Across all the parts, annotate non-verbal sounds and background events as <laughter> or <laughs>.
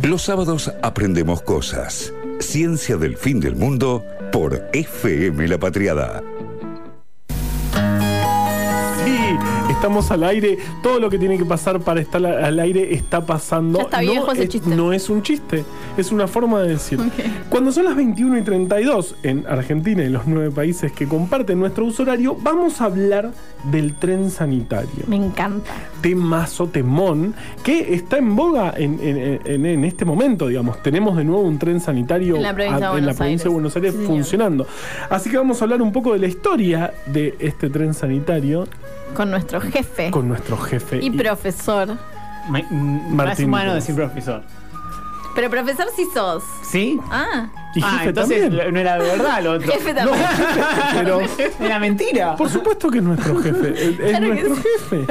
Los sábados aprendemos cosas. Ciencia del fin del mundo por FM La Patriada. Estamos al aire. Todo lo que tiene que pasar para estar al aire está pasando. Ya está no, viejo ese es, chiste. no es un chiste, es una forma de decir. Cuando son las 21 y 32 en Argentina y los nueve países que comparten nuestro uso horario, vamos a hablar del tren sanitario. Me encanta. Temazo, temón, que está en boga en, en- en- en este momento, digamos. Tenemos de nuevo un tren sanitario En la provincia de la Buenos provincia de Aires. Buenos Aires Sí, señor. funcionando. Así que vamos a hablar un poco de la historia de este tren sanitario Con nuestro jefe con nuestro jefe. y profesor. Me- Martín más humano decir profesor. Pero profesor sí sos. ¿Sí? Ah, Y ah, jefe entonces también. no era de verdad lo otro. jefe también. Pero <laughs> Era mentira. por supuesto que es nuestro jefe. Es, es Claro que nuestro sí. jefe.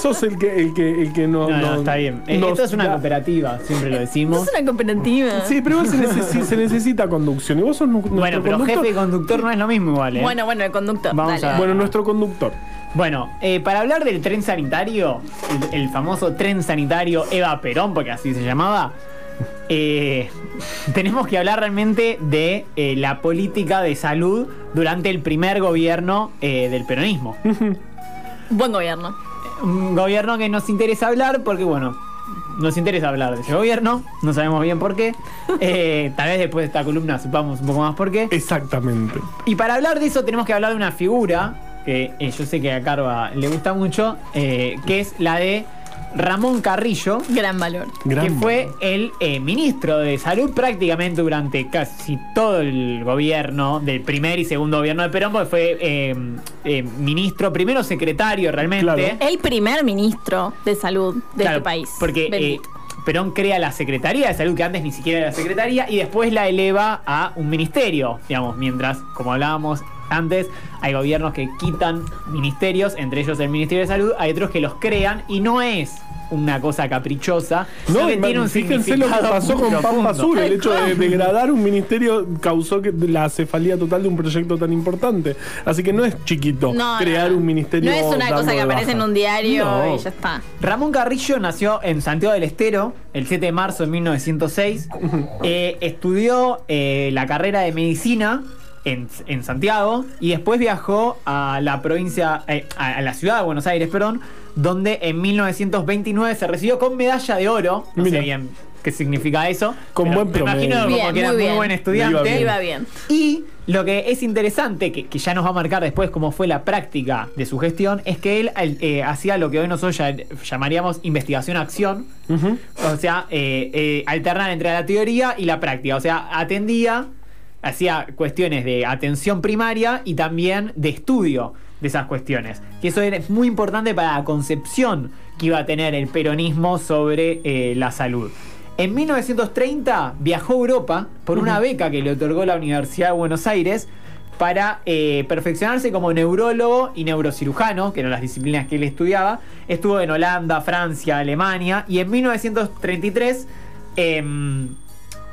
Sos el que, el que, el que no, No, no, no- está bien. Eh, nos Esto es una da- cooperativa, siempre lo decimos. es una cooperativa. Sí, pero igual se, <laughs> se necesita conducción. Y vos sos Bueno, pero conductor. jefe y conductor no es lo mismo igual, ¿eh? Bueno, bueno, el conductor. Vamos dale. a- Bueno, nuestro conductor. Bueno, eh, para hablar del tren sanitario, el, el famoso tren sanitario Eva Perón, porque así se llamaba, eh, <laughs> tenemos que hablar realmente de eh, la política de salud durante el primer gobierno eh, del peronismo. <laughs> Buen gobierno. Un gobierno que nos interesa hablar porque, bueno, nos interesa hablar de ese gobierno, no sabemos bien por qué. <laughs> Eh, tal vez después de esta columna sepamos un poco más por qué. Exactamente. Y para hablar de eso tenemos que hablar de una figura que eh, yo sé que a Carva le gusta mucho, eh, que es la de Ramón Carrillo, Gran valor. Gran que fue valor. el eh, ministro de salud prácticamente durante casi todo el gobierno del primer y segundo gobierno de Perón, porque fue eh, eh, ministro, primero secretario realmente. Claro. El primer ministro de salud de Claro, este país. Porque. Perón crea la Secretaría de Salud, que antes ni siquiera era la Secretaría, y después la eleva a un ministerio, digamos, mientras, como hablábamos antes, hay gobiernos que quitan ministerios, entre ellos el Ministerio de Salud, hay otros que los crean, y no es una cosa caprichosa, No, tiene un fíjense lo que pasó con Pampa. Azul. El hecho de degradar un ministerio causó que la cefalía total de un proyecto tan importante. Así que no es chiquito No, crear no, un ministerio. No es una cosa que aparece en un diario No. y ya está. Ramón Carrillo nació en Santiago del Estero el 7 de marzo de 1906. <laughs> Eh, estudió eh, la carrera de medicina en, en Santiago y después viajó a la provincia, eh, a, a la ciudad de Buenos Aires, perdón, donde en 1929 se recibió con medalla de oro. No Mira. sé bien qué significa eso. Con pero buen me promedio. imagino como Bien, que era muy muy bien. buen estudiante. iba bien. Iba bien. Y lo que es interesante, que, que ya nos va a marcar después cómo fue la práctica de su gestión, es que él eh, hacía lo que hoy nosotros ya- llamaríamos investigación-acción. O sea, eh, eh, alternar entre la teoría y la práctica. O sea, atendía, hacía cuestiones de atención primaria y también de estudio de esas cuestiones. Que eso era muy importante para la concepción que iba a tener el peronismo sobre eh, la salud. En 1930 viajó a Europa por una beca que le otorgó la Universidad de Buenos Aires para eh, perfeccionarse como neurólogo y neurocirujano, que eran las disciplinas que él estudiaba. Estuvo en Holanda, Francia, Alemania y en 1933 em,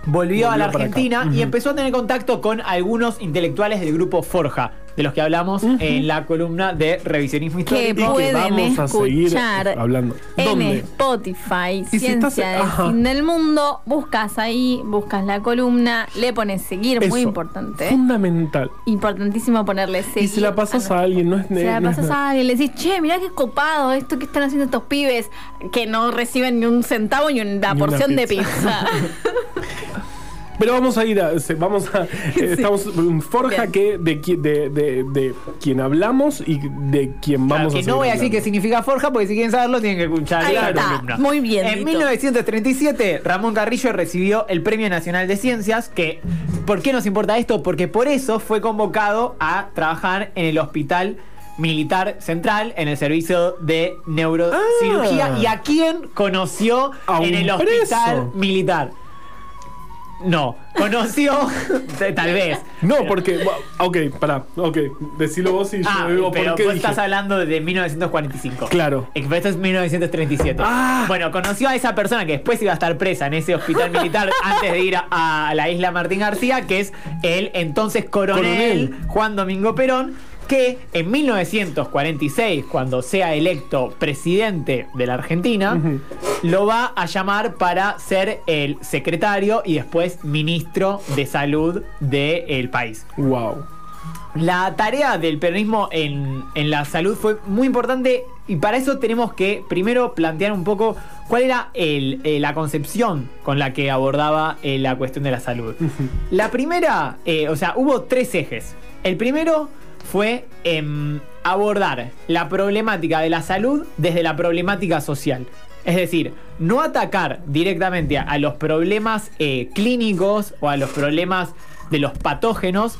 volvió, a la. Argentina y empezó a tener contacto con algunos intelectuales del grupo Forja, de los que hablamos en la columna de revisionismo Que histórico. pueden vamos a seguir hablando. en. Spotify, si Ciencia estás- del ajá. Fin del Mundo. Buscas ahí, buscas la columna, le pones seguir, muy importante. Fundamental. Importantísimo ponerle seguir. Y se la pasas a alguien, no es Se la no es pasas a alguien, le decís, che, mirá qué copado esto que están haciendo estos pibes que no reciben ni un centavo ni una Ni una porción de pizza. <laughs> Pero vamos a ir a. Vamos a. <laughs> eh, Estamos en Forja Bien. que de, qui- de, de, de quien hablamos y de quien Claro, vamos que a no voy a decir qué significa Forja, porque si quieren saberlo tienen que escuchar Ahí la está, columna. muy bien, En Dito. 1937, Ramón Carrillo recibió el Premio Nacional de Ciencias, que ¿por qué nos importa esto? Porque por eso fue convocado a trabajar en el Hospital Militar Central, en el servicio de neurocirugía. Ah. ¿Y a quién conoció A en el Hospital preso. Militar? No, conoció, tal vez. No, porque. Ok, pará. Ok, decilo vos y yo Ah, digo pero por qué vos dije. estás hablando de 1945. Claro. Esto es 1937. Ah. Bueno, conoció a esa persona que después iba a estar presa en ese hospital militar <laughs> antes de ir a, a la isla Martín García, que es el entonces coronel, Coronel. Juan Domingo Perón. Que en 1946, cuando sea electo presidente de la Argentina, lo va a llamar para ser el secretario y después ministro de salud del país. Wow. La tarea del peronismo en, en la salud fue muy importante y para eso tenemos que primero plantear un poco cuál era el- eh, la concepción con la que abordaba eh, la cuestión de la salud. La primera, eh, o sea, hubo tres ejes. El primero fue em, abordar la problemática de la salud desde la problemática social. Es decir, no atacar directamente a, los problemas eh, clínicos o a los problemas de los patógenos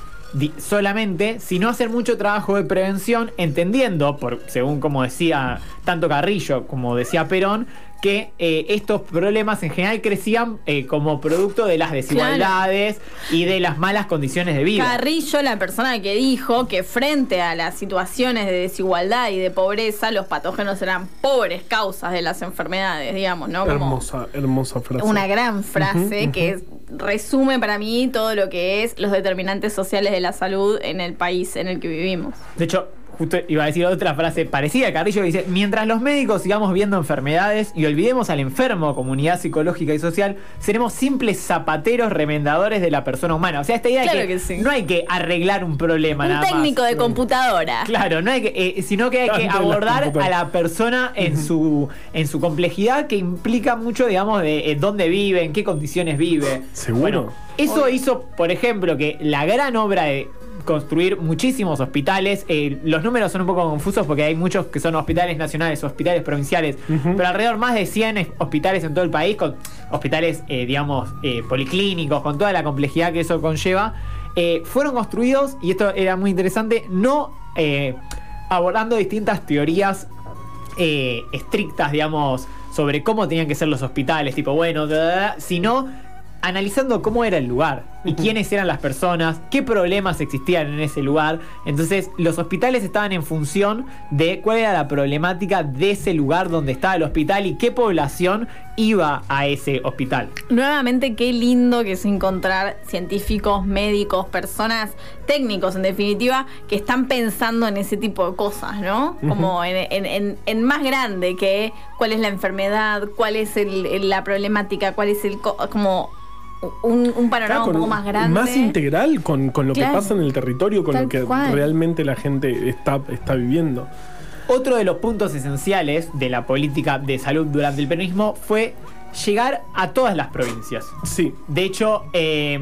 solamente, sino hacer mucho trabajo de prevención, entendiendo, por, según como decía tanto Carrillo como decía Perón, que eh, estos problemas en general crecían eh, como producto de las desigualdades y de las malas condiciones de vida. Carrillo, la persona que dijo que frente a las situaciones de desigualdad y de pobreza, los patógenos eran pobres causas de las enfermedades, digamos, ¿no? Como Hermosa, hermosa frase. una gran frase que resume para mí todo lo que es los determinantes sociales de la salud en el país en el que vivimos. De hecho, justo iba a decir otra frase parecida a Carrillo que dice, mientras los médicos sigamos viendo enfermedades y olvidemos al enfermo, comunidad psicológica y social, seremos simples zapateros remendadores de la persona humana. O sea, esta idea Claro de que, que sí. no hay que arreglar un problema Un nada más. técnico de computadora. Claro, no hay que, eh, sino que hay que Tanto abordar a la persona en su, en su complejidad que implica mucho, digamos, de eh, dónde vive, en qué condiciones vive. ¿Seguro? Bueno, eso Obvio. hizo, por ejemplo, que la gran obra de construir muchísimos hospitales, eh, los números son un poco confusos porque hay muchos que son hospitales nacionales, hospitales provinciales, pero alrededor más de 100 es- hospitales en todo el país, con hospitales, eh, digamos, eh, policlínicos, con toda la complejidad que eso conlleva, fueron construidos, y esto era muy interesante, no abordando distintas teorías estrictas, digamos, sobre cómo tenían que ser los hospitales, tipo, bueno, da, da, da, sino analizando cómo era el lugar y quiénes eran las personas, qué problemas existían en ese lugar. Entonces, los hospitales estaban en función de cuál era la problemática de ese lugar donde estaba el hospital y qué población iba a ese hospital. Nuevamente, qué lindo que es encontrar científicos, médicos, personas técnicos, en definitiva, que están pensando en ese tipo de cosas, ¿no? Como en, en- en- en más grande que cuál es la enfermedad, cuál es el- la problemática, cuál es el... co- como un, un panorama Claro, un poco más grande. Más integral con, con lo Claro. que pasa en el territorio, con Tal lo que cual. realmente la gente está, está viviendo. Otro de los puntos esenciales de la política de salud durante el peronismo fue llegar a todas las provincias. Sí. De hecho, eh,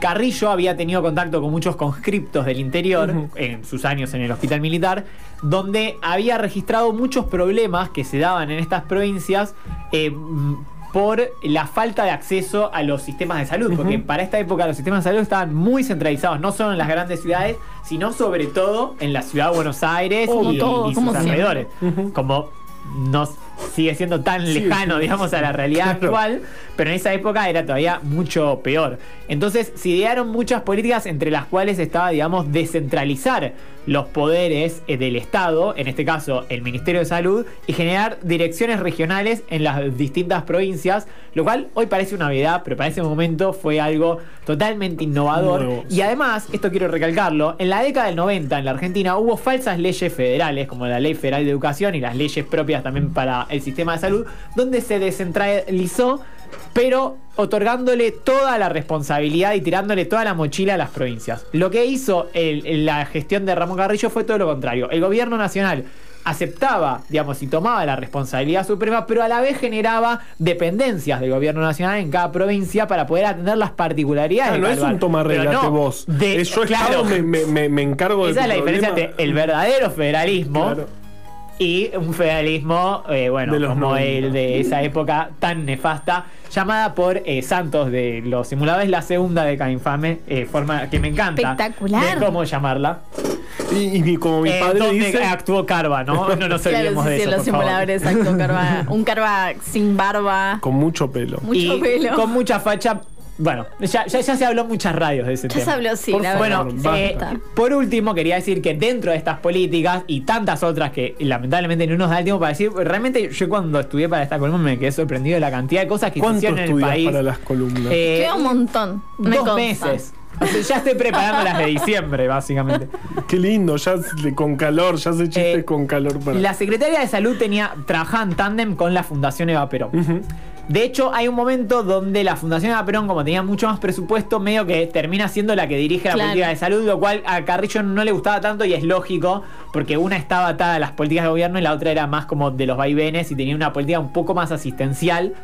Carrillo había tenido contacto con muchos conscriptos del interior en sus años en el hospital militar, donde había registrado muchos problemas que se daban en estas provincias eh, mm, por la falta de acceso a los sistemas de salud, porque para esta época los sistemas de salud estaban muy centralizados, no solo en las grandes ciudades, sino sobre todo en la ciudad de Buenos Aires y, todo, y como sus alrededores. Como no sigue siendo tan Sí, lejano, sí. digamos, a la realidad Claro. actual, pero en esa época era todavía mucho peor. Entonces se idearon muchas políticas entre las cuales estaba, digamos, descentralizar los poderes eh, del Estado, en este caso el Ministerio de Salud, y generar direcciones regionales en las distintas provincias, lo cual hoy parece una novedad, pero para ese momento fue algo totalmente innovador. Nuevo, Y además, esto quiero recalcarlo, en la década del 90 en la Argentina hubo falsas leyes federales, como la Ley Federal de Educación y las leyes propias también para el sistema de salud, donde se descentralizó, pero otorgándole toda la responsabilidad y tirándole toda la mochila a las provincias. Lo que hizo el- la gestión de Ramón Carrillo fue todo lo contrario. El gobierno nacional aceptaba, digamos, y tomaba la responsabilidad suprema, pero a la vez generaba dependencias del gobierno nacional en cada provincia para poder atender las particularidades. De no es un toma Pero relate no, vos. de- yo claro, Estado me, me- encargo de esa es la diferencia entre el verdadero federalismo Claro. Y un federalismo, eh, bueno, De los como 90. el de esa época tan nefasta, llamada por eh, Santos de los simuladores, la segunda década infame, eh, forma que me encanta. Espectacular. De cómo llamarla. Y, y como mi Eh, padre donde dice. actuó Carva, ¿no? No nos Claro, olvidemos sí, de sí, eso. los por favor. simuladores actuó Carva, un Carva sin barba, Con mucho pelo. mucho y pelo. con mucha facha. Bueno, ya, ya, ya se habló en muchas radios de ese Ya tema. se habló, sí, Por la. Eh, Basta. por último, quería decir que dentro de estas políticas y tantas otras que lamentablemente no nos da el tiempo para decir, realmente yo cuando estudié para esta columna me quedé sorprendido de la cantidad de cosas que se ¿Cuánto hicieron en el país. para las columnas? Eh, Queda un montón. me dos consta. meses. O sea, ya estoy preparando las de diciembre, básicamente. <laughs> Qué lindo, ya con calor, ya se chistes Eh, con calor para. La Secretaría de Salud tenía, trabajaba en tándem con la Fundación Eva Perón. De hecho, hay un momento donde la Fundación Eva Perón, como tenía mucho más presupuesto, medio que termina siendo la que dirige la Claro. política de salud, lo cual a Carrillo no le gustaba tanto y es lógico, porque una estaba atada a las políticas de gobierno y la otra era más como de los vaivenes y tenía una política un poco más asistencial.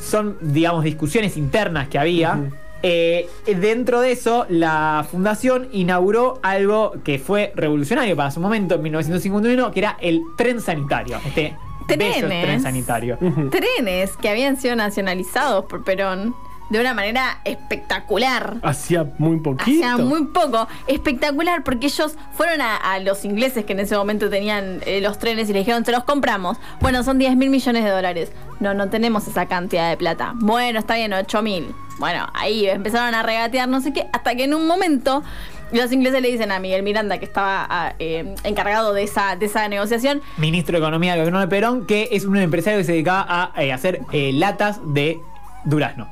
Son, digamos, discusiones internas que había. Eh, dentro de eso, la fundación inauguró algo que fue revolucionario para su momento, en 1951, que era el tren sanitario. Este bello Trenes. tren sanitario. Trenes que habían sido nacionalizados por Perón de una manera espectacular. Hacía muy poquito. Hacía muy poco. Espectacular porque ellos fueron a, a los ingleses que en ese momento tenían eh, los trenes y le dijeron, se los compramos. Bueno, son 10 mil millones de dólares. No, no tenemos esa cantidad de plata. Bueno, está bien, 8 mil. Bueno, ahí empezaron a regatear no sé qué, hasta que en un momento los ingleses le dicen a Miguel Miranda, que estaba ah, eh, encargado de esa, de esa negociación, Ministro de Economía del gobierno de Perón, que es un empresario que se dedicaba a eh, hacer eh, latas de durazno.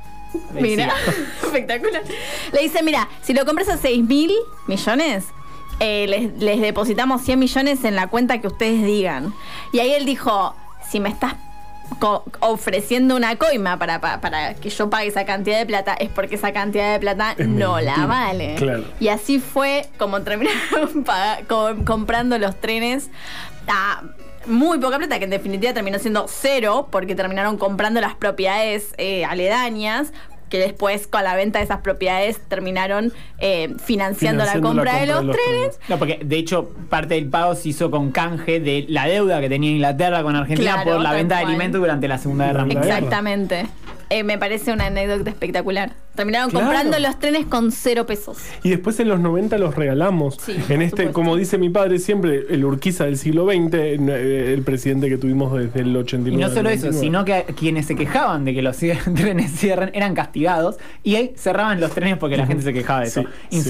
Mira, <laughs> espectacular. Le dice, mira, si lo compras a 6 mil millones, les, les depositamos 100 millones en la cuenta que ustedes digan. Y ahí él dijo, si me estás ofreciendo una coima para, pa- para que yo pague esa cantidad de plata, es porque esa cantidad de plata Es no mentira. la vale. Claro. Y así fue como terminaron <laughs> comprando los trenes a muy poca plata, que en definitiva terminó siendo cero, porque terminaron comprando las propiedades eh, aledañas, que después con la venta de esas propiedades terminaron eh, financiando, la compra, de los, trenes. trenes. No, porque de hecho parte del pago se hizo con canje de la deuda que tenía Inglaterra con Argentina Claro, por la venta de alimentos durante la Segunda Guerra Mundial. guerra. Eh, me parece una anécdota espectacular. Terminaron Claro. comprando los trenes con cero pesos. Y después en los 90 los regalamos. Sí, en este, supuesto. como dice mi padre siempre, el Urquiza del siglo XX, eh, el presidente que tuvimos desde el 89. Y no solo eso, 99. sino que quienes se quejaban de que los <laughs> trenes cierren eran castigados y ahí cerraban los trenes porque la gente se quejaba de eso. Sí, sí.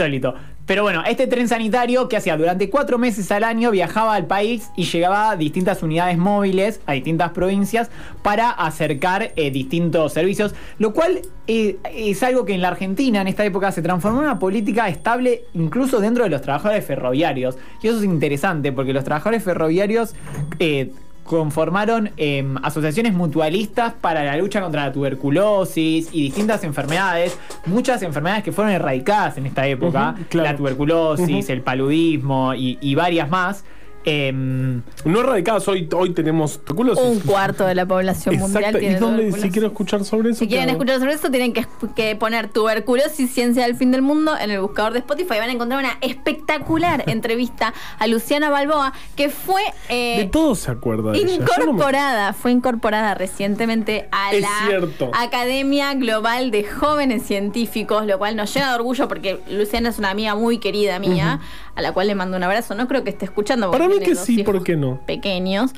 Pero bueno, este tren sanitario que hacía durante cuatro meses al año viajaba al país y llegaba a distintas unidades móviles, a distintas provincias, para acercar eh, distintos servicios, lo cual eh, es algo que en la Argentina en esta época se transformó en una política estable incluso dentro de los trabajadores ferroviarios. Y eso es interesante porque los trabajadores ferroviarios... eh, conformaron eh, asociaciones mutualistas para la lucha contra la tuberculosis y distintas enfermedades, muchas enfermedades que fueron erradicadas en esta época, claro. la tuberculosis, el paludismo y, y varias más. Em, No erradicados, hoy, hoy tenemos tuberculosis. Un cuarto de la población mundial Exacto. ¿Y tiene dónde, si quiero escuchar sobre eso? Si quieren escuchar sobre eso, tienen que, que poner tuberculosis, ciencia del fin del mundo en el buscador de Spotify. Van a encontrar una espectacular <laughs> entrevista a Luciana Balboa, que fue eh, De todo se acuerda de ella. Yo no me- incorporada, fue incorporada recientemente a Es la cierto. Academia Global de Jóvenes Científicos, lo cual nos llena de orgullo porque Luciana es una amiga muy querida mía, a la cual le mando un abrazo. No creo que esté escuchando. Para mí que sí, ¿por qué no? pequeños.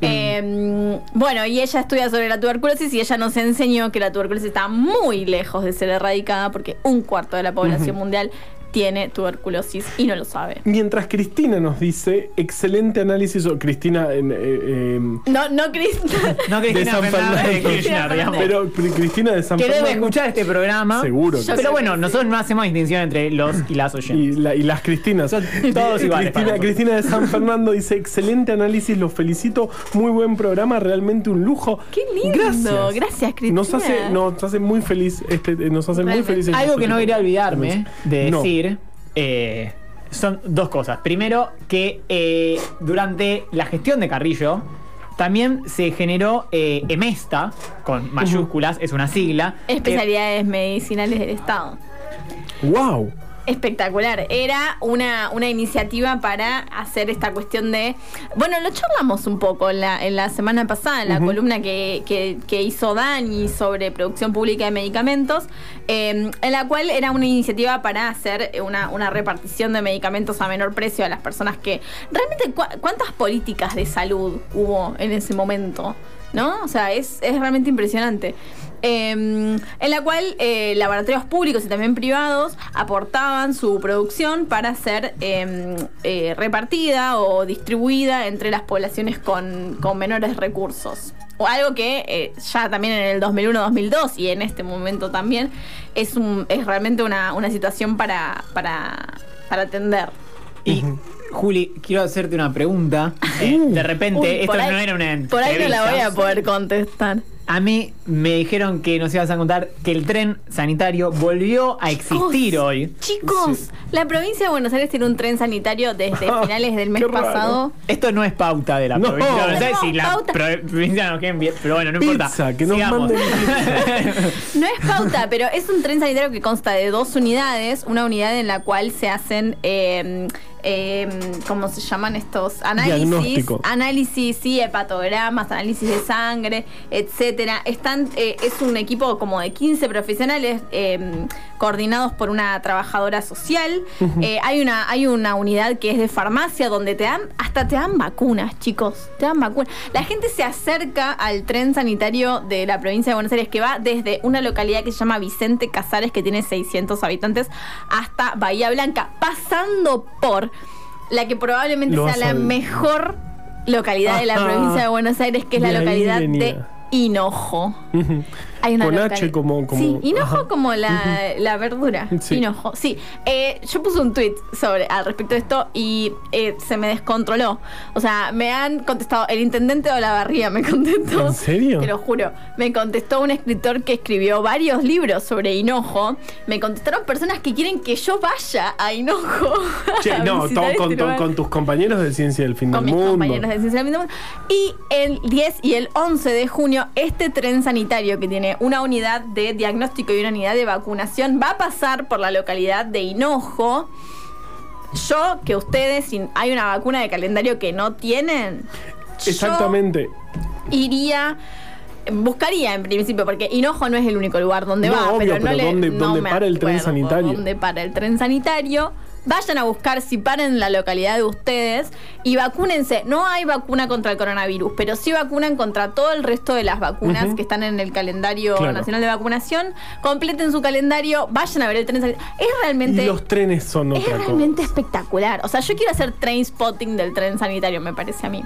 Eh, bueno, y ella estudia sobre la tuberculosis y ella nos enseñó que la tuberculosis está muy lejos de ser erradicada porque un cuarto de la población mundial tiene tuberculosis y no lo sabe. Mientras Cristina nos dice, excelente análisis, o Cristina, eh, eh, No, no, Cris. <laughs> no De Cristina San Fernández de Fernando. Kirchner, digamos. pero Cri- Cristina de San que debe Fernando. escuchar este programa. Seguro que. Pero bueno, nosotros no hacemos distinción entre los y las oyentes. Y, la- y las Cristinas. Son todos iguales Cristina. Cristina de San Fernando dice, excelente análisis, los felicito, muy buen programa, realmente un lujo. Qué lindo, Gracias. gracias, Cristina. Nos hace, nos hace muy feliz, este, nos hace muy felices. Algo que no estos- quería olvidarme de No. decir eh, son dos cosas. Primero, que eh, durante la gestión de Carrillo también se generó eh, EMESTA, con mayúsculas, es una sigla. que- Especialidades medicinales del Estado. ¡Wow! Espectacular. Era una, una iniciativa para hacer esta cuestión de. Bueno, lo charlamos un poco en la, en la semana pasada, en la columna que, que- que hizo Dani sobre producción pública de medicamentos, eh, en la cual era una iniciativa para hacer una, una repartición de medicamentos a menor precio a las personas que. Realmente, ¿cu- ¿cuántas políticas de salud hubo en ese momento? ¿No? O sea, es, es realmente impresionante. Em, en la cual eh, laboratorios públicos y también privados aportaban su producción para ser em, eh, repartida o distribuida entre las poblaciones con, con menores recursos. O algo que eh, ya también en el 2001-2002 y en este momento también es, un, es realmente una, una situación para, para, para atender. Y, Juli, quiero hacerte una pregunta. <laughs> Eh, de repente, Uy, esto ahí- no era una Por ahí no la voy a poder contestar. A mí me dijeron que nos ibas a contar que el tren sanitario volvió a existir Chicos, hoy. Chicos, la provincia de Buenos Aires tiene un tren sanitario desde <laughs> finales del mes pasado. Esto no es pauta de la No. provincia. No, sé Tenemos si la provincia nos bien, pero bueno, no importa. Pizza, que nos Sigamos. manden <laughs> No es pauta, pero es un tren sanitario que consta de dos unidades. Una unidad en la cual se hacen, eh, eh, ¿cómo se llaman estos? Análisis. Análisis, sí, hepatogramas, análisis de sangre, etcétera. Están, eh, es un equipo como de 15 profesionales eh, coordinados por una trabajadora social. Eh, hay, una, hay una unidad que es de farmacia donde te dan, hasta te dan vacunas, chicos. Te dan vacunas. La gente se acerca al tren sanitario de la provincia de Buenos Aires que va desde una localidad que se llama Vicente Casares, que tiene 600 habitantes, hasta Bahía Blanca, pasando por la que probablemente Lo sea la mejor localidad de la provincia de Buenos Aires, que es De la localidad de. Hinojo. <laughs> Ujú. Hay una Con H como- como- Sí, hinojo ajá. como la, la verdura. Sí. Hinojo, sí. Eh, yo puse un tweet sobre al respecto de esto y eh, se me descontroló. O sea, me han contestado, el intendente de Olavarría me <laughs> contestó. ¿En serio? Te lo juro. Me contestó un escritor que escribió varios libros sobre hinojo. Me contestaron personas que quieren que yo vaya a hinojo. <laughs> Che, a no, visitar to- este con tus compañeros de Ciencia del Fin con del mis Mundo. compañeros de Ciencia del Fin del Mundo. Y el 10 y el 11 de junio, este tren sanitario que tiene una unidad de diagnóstico y una unidad de vacunación va a pasar por la localidad de Hinojo. Yo, que ustedes, si hay una vacuna de calendario que no tienen, yo Exactamente. iría. Buscaría en principio, porque Hinojo no es el único lugar donde No, va, obvio, pero no pero le. ¿dónde- no dónde para el tren sanitario? ¿Dónde para el tren sanitario? Vayan a buscar si paran en la localidad de ustedes y vacúnense. No hay vacuna contra el coronavirus, pero sí vacunan contra todo el resto de las vacunas que están en el calendario Claro. nacional de vacunación. Completen su calendario, vayan a ver el tren sanitario. Es realmente. Y los trenes son es otra realmente cosa. espectacular. O sea, yo quiero hacer train spotting del tren sanitario, me parece a mí.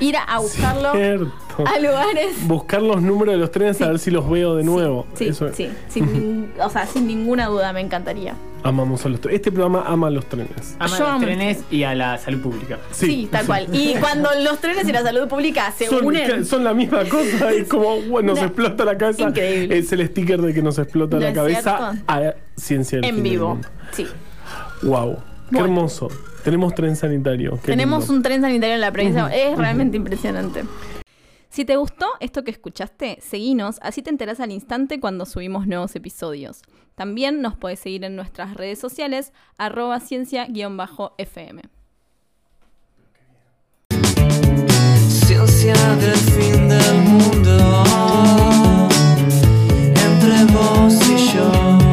Ir a, buscarlo Cierto. a lugares. Buscar los números de los trenes a ver si los veo de nuevo. Sí, Eso es. sí, <laughs> sin, o sea, sin ninguna duda me encantaría. Amamos a los trenes. Este programa ama a los trenes. Ama Yo a los trenes y a la salud pública. Sí, tal cual. Y <laughs> cuando los trenes y la salud pública se Son, unen. son la misma cosa. Es como, <laughs> bueno, nos No. explota la cabeza. Increíble. Es el sticker de que nos explota ¿No la cabeza cierto? a ciencia del en vivo. Sí. Wow. Qué Bueno. hermoso. Tenemos tren sanitario. qué Tenemos lindo. un tren sanitario en la provincia. Es realmente impresionante. Si te gustó esto que escuchaste, seguinos, así te enterás al instante cuando subimos nuevos episodios. También nos puedes seguir en nuestras redes sociales, arroba ciencia-fm. Ciencia del fin del